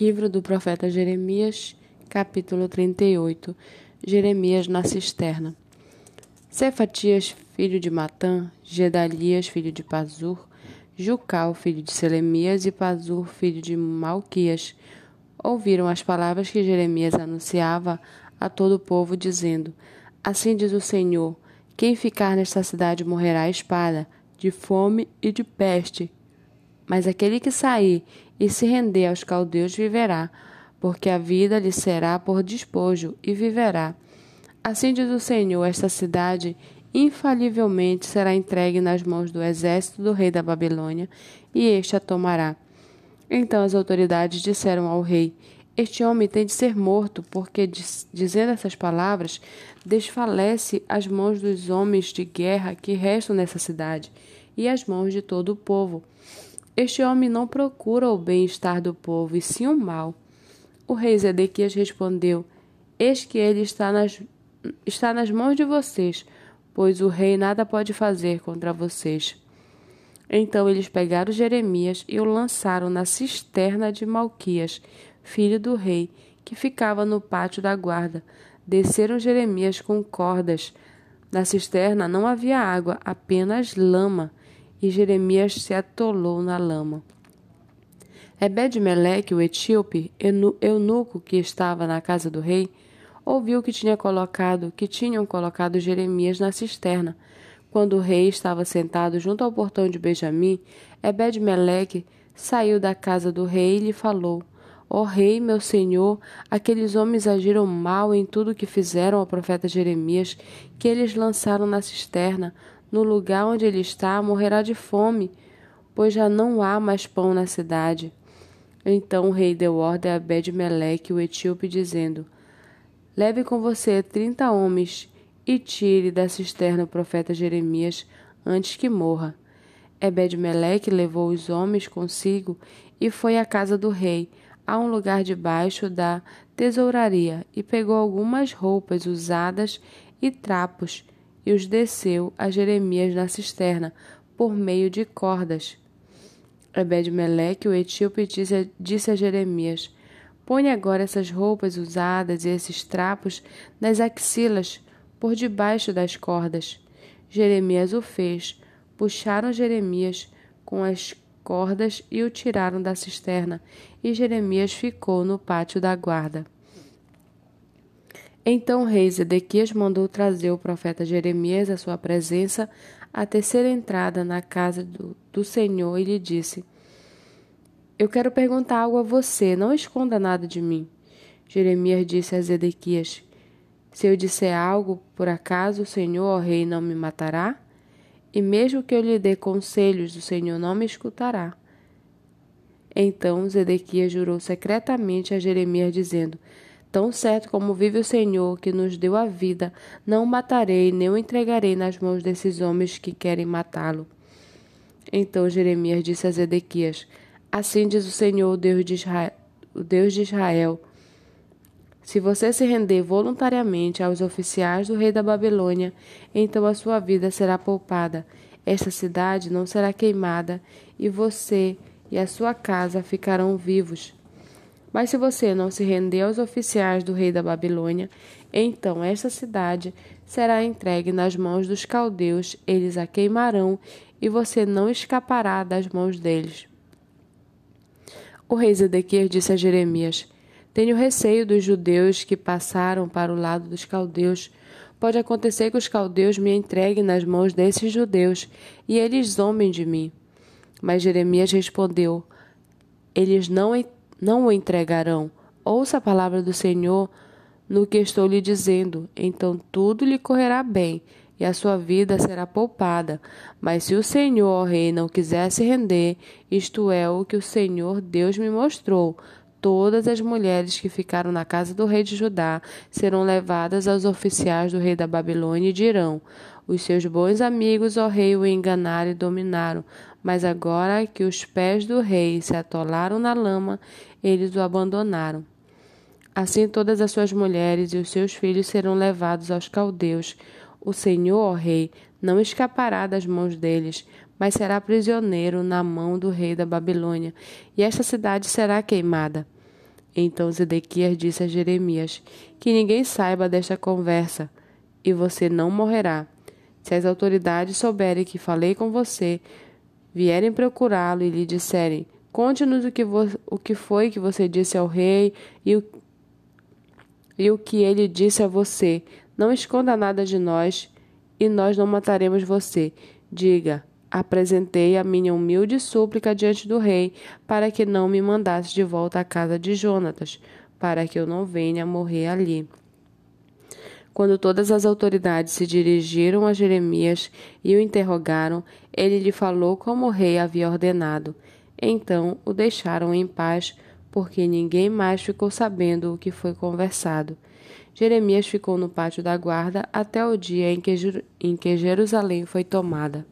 Livro do profeta Jeremias, capítulo 38. Jeremias na cisterna. Cefatias, filho de Matã, Gedalias, filho de Pazur, Jucal, filho de Selemias, e Pazur, filho de Malquias, ouviram as palavras que Jeremias anunciava a todo o povo, dizendo: Assim diz o Senhor: quem ficar nesta cidade morrerá à espada, de fome e de peste. Mas aquele que sair e se render aos caldeus viverá, porque a vida lhe será por despojo e viverá. Assim diz o Senhor: esta cidade infalivelmente será entregue nas mãos do exército do rei da Babilônia, e este a tomará. Então as autoridades disseram ao rei: Este homem tem de ser morto, porque, dizendo essas palavras, desfalece as mãos dos homens de guerra que restam nessa cidade e as mãos de todo o povo. Este homem não procura o bem-estar do povo, e sim o mal. O rei Zedequias respondeu: Eis que ele está nas, está nas mãos de vocês, pois o rei nada pode fazer contra vocês. Então eles pegaram Jeremias e o lançaram na cisterna de Malquias, filho do rei, que ficava no pátio da guarda. Desceram Jeremias com cordas. Na cisterna não havia água, apenas lama e Jeremias se atolou na lama. Ebed-Meleque, o etíope, eunuco que estava na casa do rei, ouviu que tinha colocado, que tinham colocado Jeremias na cisterna. Quando o rei estava sentado junto ao portão de Benjamim, Ebed-Meleque saiu da casa do rei e lhe falou: Ó oh, rei, meu senhor, aqueles homens agiram mal em tudo que fizeram ao profeta Jeremias, que eles lançaram na cisterna no lugar onde ele está, morrerá de fome, pois já não há mais pão na cidade. Então o rei deu ordem a Abed-Meleque, o etíope, dizendo: Leve com você trinta homens e tire da cisterna o profeta Jeremias antes que morra. Ebed-Meleque levou os homens consigo e foi à casa do rei, a um lugar debaixo da tesouraria, e pegou algumas roupas usadas e trapos e os desceu a Jeremias na cisterna, por meio de cordas. Ebed-Meleque, o etíope, disse a Jeremias: Põe agora essas roupas usadas e esses trapos nas axilas, por debaixo das cordas. Jeremias o fez. Puxaram Jeremias com as cordas e o tiraram da cisterna, e Jeremias ficou no pátio da guarda. Então o rei Zedequias mandou trazer o profeta Jeremias à sua presença à terceira entrada na casa do, do Senhor e lhe disse: Eu quero perguntar algo a você, não esconda nada de mim. Jeremias disse a Zedequias: Se eu disser algo, por acaso o Senhor, ó rei, não me matará? E mesmo que eu lhe dê conselhos, o Senhor não me escutará. Então Zedequias jurou secretamente a Jeremias, dizendo: Tão certo como vive o Senhor que nos deu a vida, não o matarei, nem o entregarei nas mãos desses homens que querem matá-lo. Então Jeremias disse a Zedequias: Assim diz o Senhor, Deus de Israel, o Deus de Israel se você se render voluntariamente aos oficiais do rei da Babilônia, então a sua vida será poupada. Esta cidade não será queimada, e você e a sua casa ficarão vivos. Mas se você não se render aos oficiais do rei da Babilônia, então esta cidade será entregue nas mãos dos caldeus, eles a queimarão, e você não escapará das mãos deles. O rei Zedequias disse a Jeremias: Tenho receio dos judeus que passaram para o lado dos caldeus. Pode acontecer que os caldeus me entreguem nas mãos desses judeus e eles zombem de mim. Mas Jeremias respondeu: Eles não não o entregarão. Ouça a palavra do Senhor no que estou lhe dizendo, então tudo lhe correrá bem e a sua vida será poupada. Mas se o Senhor, ó rei, não quiser se render, isto é o que o Senhor Deus me mostrou, todas as mulheres que ficaram na casa do rei de Judá serão levadas aos oficiais do rei da Babilônia e dirão: Os seus bons amigos, ó rei, o enganaram e dominaram, mas agora que os pés do rei se atolaram na lama, eles o abandonaram. Assim todas as suas mulheres e os seus filhos serão levados aos caldeus. O Senhor, ó rei, não escapará das mãos deles, mas será prisioneiro na mão do rei da Babilônia, e esta cidade será queimada. Então Zedequias disse a Jeremias: Que ninguém saiba desta conversa, e você não morrerá. Se as autoridades souberem que falei com você, vierem procurá-lo e lhe disserem: Conte-nos o, que o que foi que você disse ao rei e o, e o que ele disse a você. Não esconda nada de nós, e nós não mataremos você. Diga: Apresentei a minha humilde súplica diante do rei, para que não me mandasse de volta à casa de Jonatas, para que eu não venha morrer ali. Quando todas as autoridades se dirigiram a Jeremias e o interrogaram, ele lhe falou como o rei havia ordenado. Então o deixaram em paz, porque ninguém mais ficou sabendo o que foi conversado. Jeremias ficou no pátio da guarda até o dia em que, em que Jerusalém foi tomada.